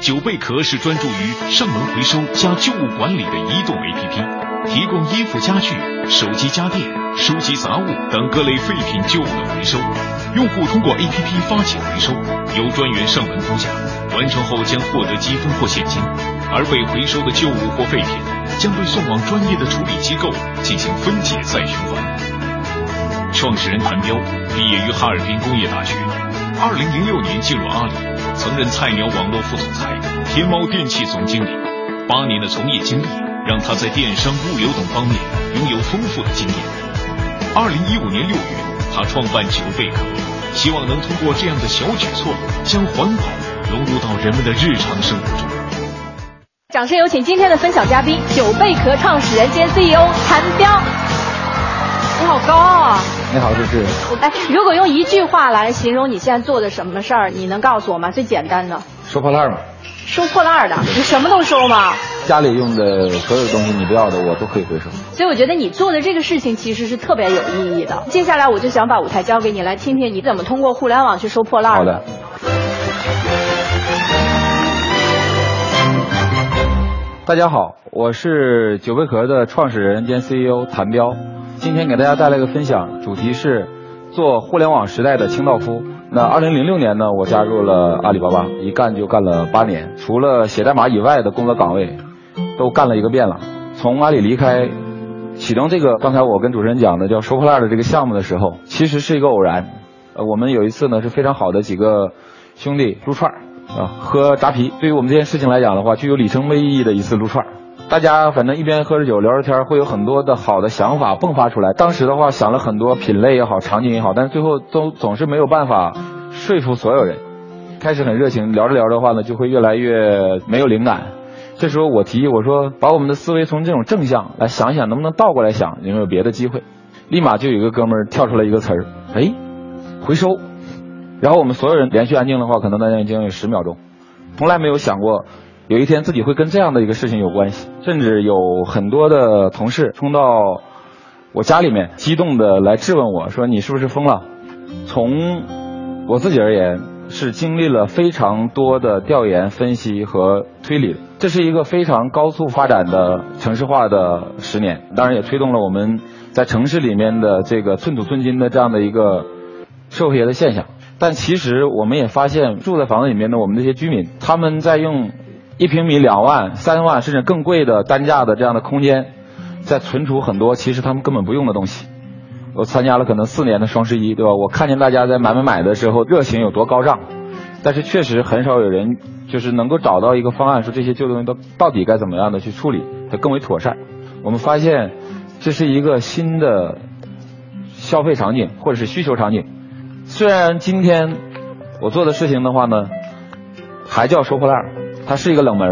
九贝壳是专注于上门回收加旧物管理的移动 APP，提供衣服、家具、手机、家电、书籍、杂物等各类废品旧物的回收。用户通过 APP 发起回收，由专员上门估价，完成后将获得积分或现金，而被回收的旧物或废品将被送往专业的处理机构进行分解再循环。创始人谭彪毕业于哈尔滨工业大学，二零零六年进入阿里，曾任菜鸟网络副总裁、天猫电器总经理，八年的从业经历让他在电商、物流等方面拥有丰富的经验。二零一五年六月。他创办九贝壳，希望能通过这样的小举措，将环保融入到人们的日常生活中。掌声有请今天的分享嘉宾，九贝壳创始人兼 CEO 谭彪。你好高傲啊！你好，主持人。哎，如果用一句话来形容你现在做的什么事儿，你能告诉我吗？最简单的。收破烂吗？收破烂的，你什么都收吗？家里用的所有东西你不要的，我都可以回收。所以我觉得你做的这个事情其实是特别有意义的。接下来我就想把舞台交给你，来听听你怎么通过互联网去收破烂。好的。大家好，我是九贝壳的创始人兼 CEO 谭彪，今天给大家带来一个分享，主题是做互联网时代的清道夫。那二零零六年呢，我加入了阿里巴巴，一干就干了八年，除了写代码以外的工作岗位，都干了一个遍了。从阿里离开，启动这个刚才我跟主持人讲的叫收破烂的这个项目的时候，其实是一个偶然。呃，我们有一次呢是非常好的几个兄弟撸串儿啊，喝扎啤。对于我们这件事情来讲的话，具有里程碑意义的一次撸串儿。大家反正一边喝着酒聊着天，会有很多的好的想法迸发出来。当时的话想了很多品类也好，场景也好，但是最后都总是没有办法说服所有人。开始很热情，聊着聊着的话呢，就会越来越没有灵感。这时候我提议我说，把我们的思维从这种正向来想一想，能不能倒过来想，有没有别的机会？立马就有一个哥们儿跳出来一个词儿，哎，回收。然后我们所有人连续安静的话，可能大家已经有十秒钟，从来没有想过。有一天自己会跟这样的一个事情有关系，甚至有很多的同事冲到我家里面，激动的来质问我说：“你是不是疯了？”从我自己而言，是经历了非常多的调研、分析和推理。这是一个非常高速发展的城市化的十年，当然也推动了我们在城市里面的这个寸土寸金的这样的一个社会学的现象。但其实我们也发现，住在房子里面的我们这些居民，他们在用。一平米两万、三万，甚至更贵的单价的这样的空间，在存储很多其实他们根本不用的东西。我参加了可能四年的双十一，对吧？我看见大家在买买买的时候热情有多高涨，但是确实很少有人就是能够找到一个方案，说这些旧东西都到底该怎么样的去处理，它更为妥善。我们发现这是一个新的消费场景或者是需求场景。虽然今天我做的事情的话呢，还叫收破烂。它是一个冷门，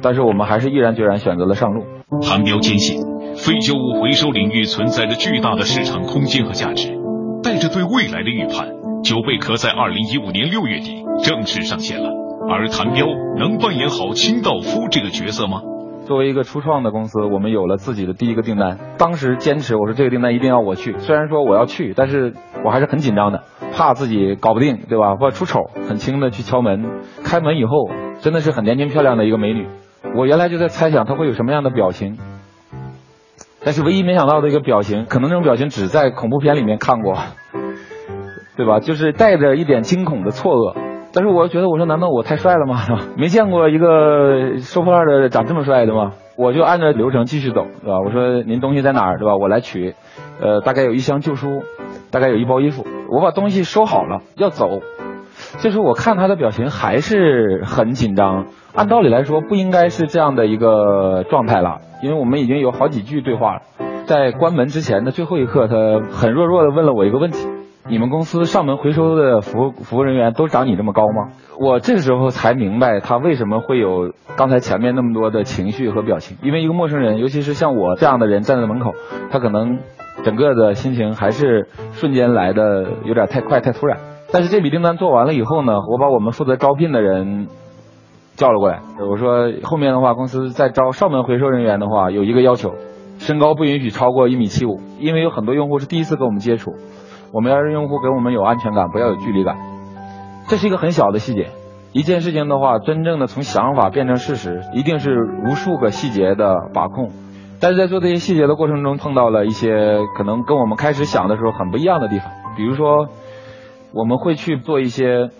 但是我们还是毅然决然选择了上路。韩彪坚信，废旧物回收领域存在着巨大的市场空间和价值。带着对未来的预判，九贝壳在二零一五年六月底正式上线了。而谭彪能扮演好清道夫这个角色吗？作为一个初创的公司，我们有了自己的第一个订单。当时坚持，我说这个订单一定要我去。虽然说我要去，但是我还是很紧张的，怕自己搞不定，对吧？或者出丑，很轻的去敲门。开门以后。真的是很年轻漂亮的一个美女，我原来就在猜想她会有什么样的表情，但是唯一没想到的一个表情，可能那种表情只在恐怖片里面看过，对吧？就是带着一点惊恐的错愕。但是我觉得，我说难道我太帅了吗？没见过一个收破烂的长这么帅的吗？我就按照流程继续走，是吧？我说您东西在哪儿，对吧？我来取。呃，大概有一箱旧书，大概有一包衣服，我把东西收好了，要走。就是我看他的表情还是很紧张，按道理来说不应该是这样的一个状态了，因为我们已经有好几句对话了。在关门之前的最后一刻，他很弱弱的问了我一个问题：你们公司上门回收的服务服务人员都长你这么高吗？我这个时候才明白他为什么会有刚才前面那么多的情绪和表情，因为一个陌生人，尤其是像我这样的人站在门口，他可能整个的心情还是瞬间来的有点太快太突然。但是这笔订单做完了以后呢，我把我们负责招聘的人叫了过来。我说后面的话，公司在招上门回收人员的话，有一个要求，身高不允许超过一米七五，因为有很多用户是第一次跟我们接触，我们要让用户给我们有安全感，不要有距离感。这是一个很小的细节，一件事情的话，真正的从想法变成事实，一定是无数个细节的把控。但是在做这些细节的过程中，碰到了一些可能跟我们开始想的时候很不一样的地方。比如说，我们会去做一些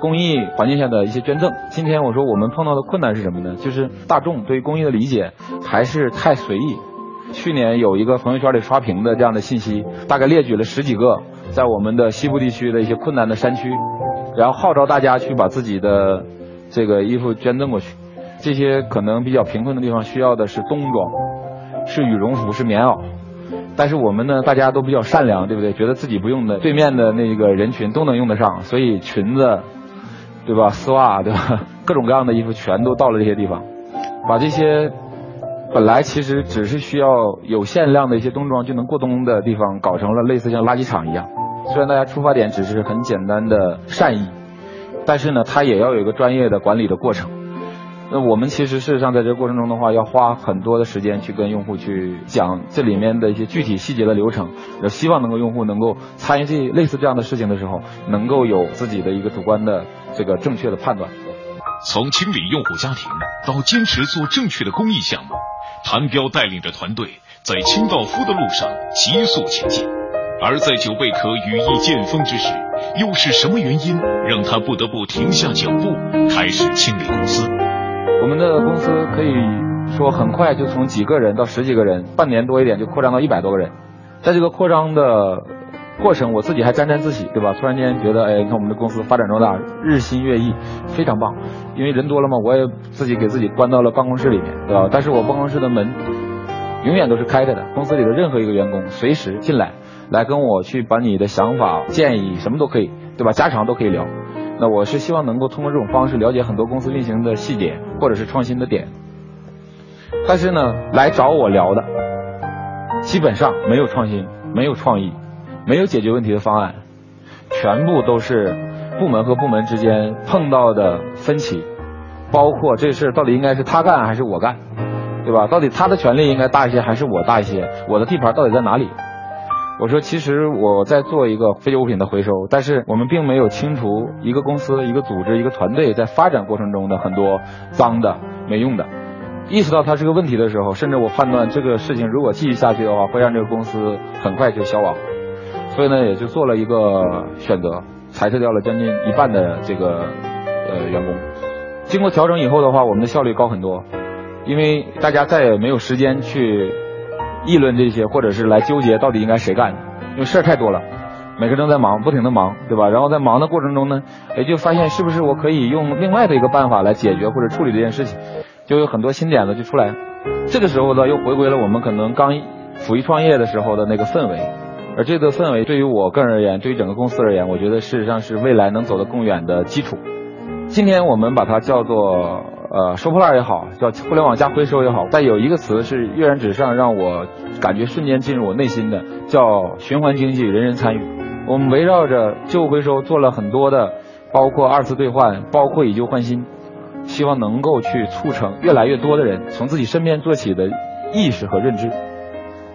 公益环境下的一些捐赠。今天我说我们碰到的困难是什么呢？就是大众对公益的理解还是太随意。去年有一个朋友圈里刷屏的这样的信息，大概列举了十几个在我们的西部地区的一些困难的山区，然后号召大家去把自己的这个衣服捐赠过去。这些可能比较贫困的地方需要的是冬装，是羽绒服，是棉袄。但是我们呢，大家都比较善良，对不对？觉得自己不用的，对面的那个人群都能用得上，所以裙子，对吧？丝袜，对吧？各种各样的衣服全都到了这些地方，把这些。本来其实只是需要有限量的一些冬装就能过冬的地方，搞成了类似像垃圾场一样。虽然大家出发点只是很简单的善意，但是呢，它也要有一个专业的管理的过程。那我们其实事实上在这个过程中的话，要花很多的时间去跟用户去讲这里面的一些具体细节的流程，希望能够用户能够参与这类似这样的事情的时候，能够有自己的一个主观的这个正确的判断。从清理用户家庭到坚持做正确的公益项目。谭彪带领着团队在清道夫的路上急速前进，而在九贝壳羽翼渐丰之时，又是什么原因让他不得不停下脚步，开始清理公司？我们的公司可以说很快就从几个人到十几个人，半年多一点就扩张到一百多个人。在这个扩张的过程，我自己还沾沾自喜，对吧？突然间觉得，哎，你看我们的公司发展壮大，日新月异，非常棒。因为人多了嘛，我也自己给自己关到了办公室里面，对吧？但是我办公室的门永远都是开着的，公司里的任何一个员工随时进来，来跟我去把你的想法、建议什么都可以，对吧？家常都可以聊。那我是希望能够通过这种方式了解很多公司运行的细节或者是创新的点。但是呢，来找我聊的基本上没有创新、没有创意、没有解决问题的方案，全部都是。部门和部门之间碰到的分歧，包括这事到底应该是他干还是我干，对吧？到底他的权利应该大一些还是我大一些？我的地盘到底在哪里？我说，其实我在做一个废旧物品的回收，但是我们并没有清除一个公司、一个组织、一个团队在发展过程中的很多脏的、没用的。意识到它是个问题的时候，甚至我判断这个事情如果继续下去的话，会让这个公司很快就消亡。所以呢，也就做了一个选择。裁撤掉了将近一半的这个呃员工，经过调整以后的话，我们的效率高很多，因为大家再也没有时间去议论这些，或者是来纠结到底应该谁干，因为事儿太多了，每个人都在忙，不停的忙，对吧？然后在忙的过程中呢，也就发现是不是我可以用另外的一个办法来解决或者处理这件事情，就有很多新点子就出来。这个时候呢，又回归了我们可能刚甫一创业的时候的那个氛围。而这个氛围对于我个人而言，对于整个公司而言，我觉得事实上是未来能走得更远的基础。今天我们把它叫做呃收破烂也好，叫互联网加回收也好，但有一个词是跃然纸上，让我感觉瞬间进入我内心的，叫循环经济，人人参与。我们围绕着旧回收做了很多的，包括二次兑换，包括以旧换新，希望能够去促成越来越多的人从自己身边做起的意识和认知。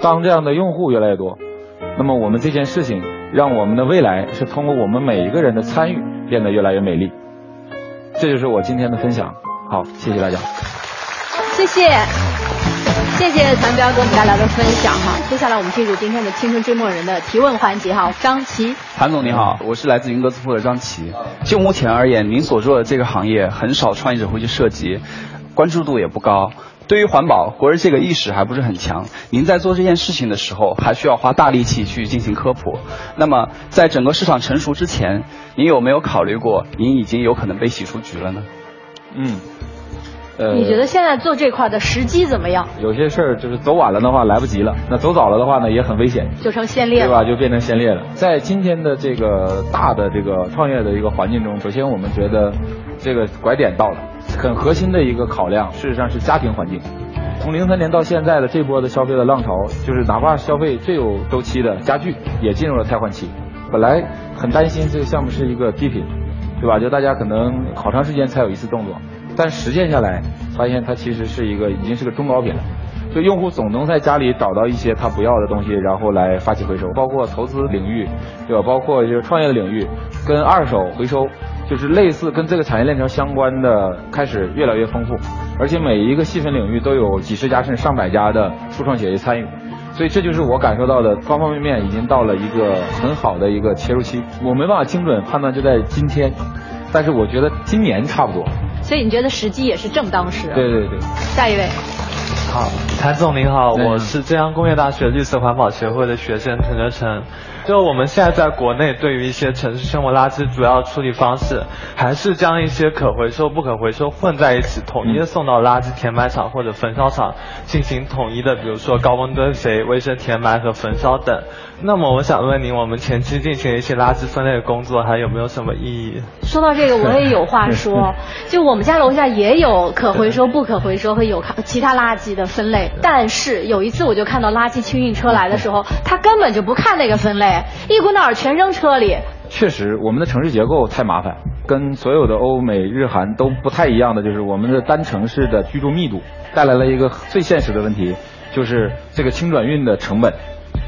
当这样的用户越来越多。那么我们这件事情，让我们的未来是通过我们每一个人的参与变得越来越美丽。这就是我今天的分享。好，谢谢大家。谢谢，谢谢谭彪给我们带来的分享哈。接下来我们进入今天的青春追梦人的提问环节哈。张琪，谭总你好，我是来自云歌字铺的张琪。就目前而言，您所做的这个行业很少创业者会去涉及，关注度也不高。对于环保，国人这个意识还不是很强。您在做这件事情的时候，还需要花大力气去进行科普。那么，在整个市场成熟之前，您有没有考虑过，您已经有可能被洗出局了呢？嗯，呃，你觉得现在做这块的时机怎么样？有些事儿就是走晚了的话来不及了，那走早了的话呢也很危险，就成先烈了，对吧？就变成先烈了。在今天的这个大的这个创业的一个环境中，首先我们觉得这个拐点到了。很核心的一个考量，事实上是家庭环境。从零三年到现在的这波的消费的浪潮，就是哪怕消费最有周期的家具也进入了汰换期。本来很担心这个项目是一个低频，对吧？就大家可能好长时间才有一次动作，但实践下来发现它其实是一个已经是个中高频了。就用户总能在家里找到一些他不要的东西，然后来发起回收，包括投资领域，对吧？包括就是创业的领域，跟二手回收。就是类似跟这个产业链条相关的开始越来越丰富，而且每一个细分领域都有几十家甚至上百家的初创企业参与，所以这就是我感受到的方方面面已经到了一个很好的一个切入期。我没办法精准判断就在今天，但是我觉得今年差不多。所以你觉得时机也是正当时？对对对。下一位。好，谭总您好，我是浙江工业大学绿色环保协会的学生陈哲成。就我们现在在国内对于一些城市生活垃圾主要处理方式，还是将一些可回收、不可回收混在一起，统一的送到垃圾填埋场或者焚烧厂进行统一的，比如说高温堆肥、卫生填埋和焚烧等。那么我想问您，我们前期进行一些垃圾分类的工作，还有没有什么意义？说到这个，我也有话说。就我们家楼下也有可回收、不可回收和有其他垃圾的分类，但是有一次我就看到垃圾清运车来的时候，他根本就不看那个分类。一股脑儿全扔车里。确实，我们的城市结构太麻烦，跟所有的欧美日韩都不太一样的，就是我们的单城市的居住密度带来了一个最现实的问题，就是这个轻转运的成本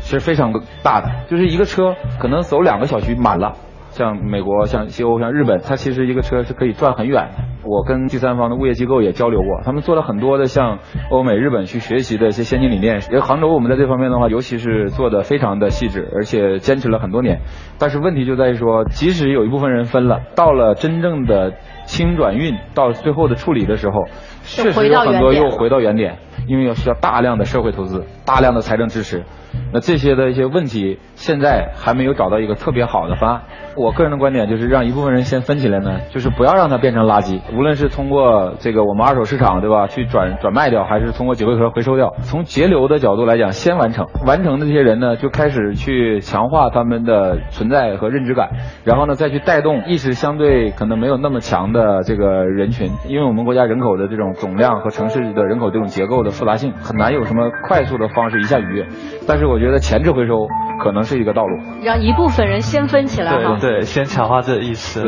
是非常大的，就是一个车可能走两个小区满了。像美国、像西欧、像日本，它其实一个车是可以转很远的。我跟第三方的物业机构也交流过，他们做了很多的向欧美、日本去学习的一些先进理念。因为杭州我们在这方面的话，尤其是做的非常的细致，而且坚持了很多年。但是问题就在于说，即使有一部分人分了，到了真正的轻转运到最后的处理的时候，确实有很多又回到原点，因为要需要大量的社会投资、大量的财政支持。那这些的一些问题，现在还没有找到一个特别好的方案。我个人的观点就是让一部分人先分起来呢，就是不要让它变成垃圾。无论是通过这个我们二手市场，对吧，去转转卖掉，还是通过九贝壳回收掉，从节流的角度来讲，先完成。完成的这些人呢，就开始去强化他们的存在和认知感，然后呢，再去带动意识相对可能没有那么强的这个人群。因为我们国家人口的这种总量和城市的人口这种结构的复杂性，很难有什么快速的方式一下逾越。但是我觉得前置回收可能是一个道路，让一部分人先分起来对。对，先强化这个意识。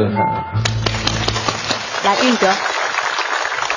来，运哲。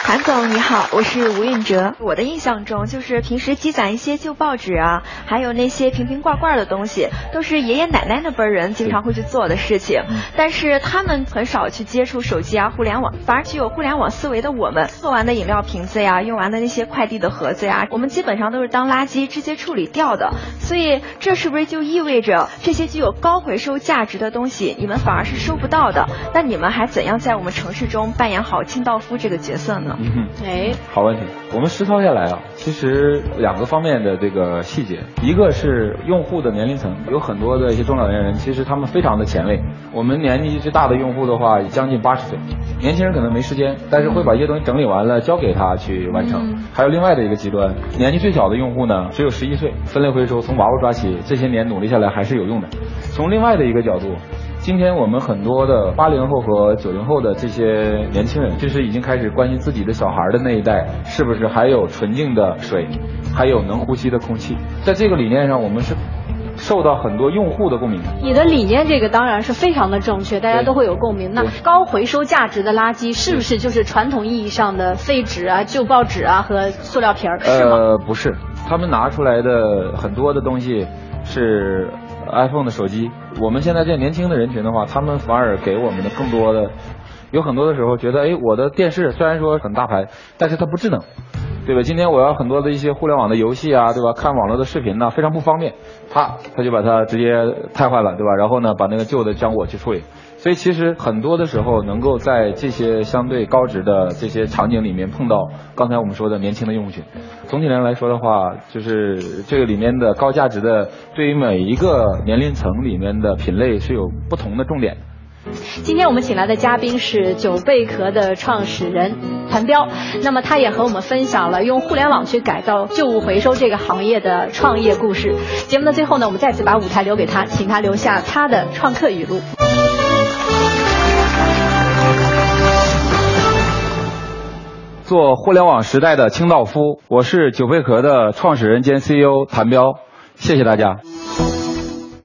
韩总你好，我是吴运哲。我的印象中，就是平时积攒一些旧报纸啊，还有那些瓶瓶罐罐的东西，都是爷爷奶奶那辈人经常会去做的事情。但是他们很少去接触手机啊、互联网，反而具有互联网思维的我们，做完的饮料瓶子呀，用完的那些快递的盒子呀，我们基本上都是当垃圾直接处理掉的。所以这是不是就意味着这些具有高回收价值的东西，你们反而是收不到的？那你们还怎样在我们城市中扮演好清道夫这个角色呢？嗯哼，哎，好问题。我们实操下来啊，其实两个方面的这个细节，一个是用户的年龄层，有很多的一些中老年人，其实他们非常的前卫。我们年纪最大的用户的话，将近八十岁，年轻人可能没时间，但是会把一些东西整理完了交给他去完成。还有另外的一个极端，年纪最小的用户呢，只有十一岁，分类回收从娃娃抓起，这些年努力下来还是有用的。从另外的一个角度。今天我们很多的八零后和九零后的这些年轻人，其实已经开始关心自己的小孩的那一代是不是还有纯净的水，还有能呼吸的空气。在这个理念上，我们是受到很多用户的共鸣。你的理念这个当然是非常的正确，大家都会有共鸣。那高回收价值的垃圾是不是就是传统意义上的废纸啊、旧报纸啊和塑料瓶儿？呃，不是，他们拿出来的很多的东西是。iPhone 的手机，我们现在这年轻的人群的话，他们反而给我们的更多的，有很多的时候觉得，哎，我的电视虽然说很大牌，但是它不智能，对吧？今天我要很多的一些互联网的游戏啊，对吧？看网络的视频呢，非常不方便，啪，他就把它直接拆坏了，对吧？然后呢，把那个旧的将我去处理。所以其实很多的时候，能够在这些相对高值的这些场景里面碰到刚才我们说的年轻的用户群。总体上来说的话，就是这个里面的高价值的，对于每一个年龄层里面的品类是有不同的重点。今天我们请来的嘉宾是九贝壳的创始人谭彪，那么他也和我们分享了用互联网去改造旧物回收这个行业的创业故事。节目的最后呢，我们再次把舞台留给他，请他留下他的创客语录。做互联网时代的清道夫，我是九贝壳的创始人兼 CEO 谭彪，谢谢大家。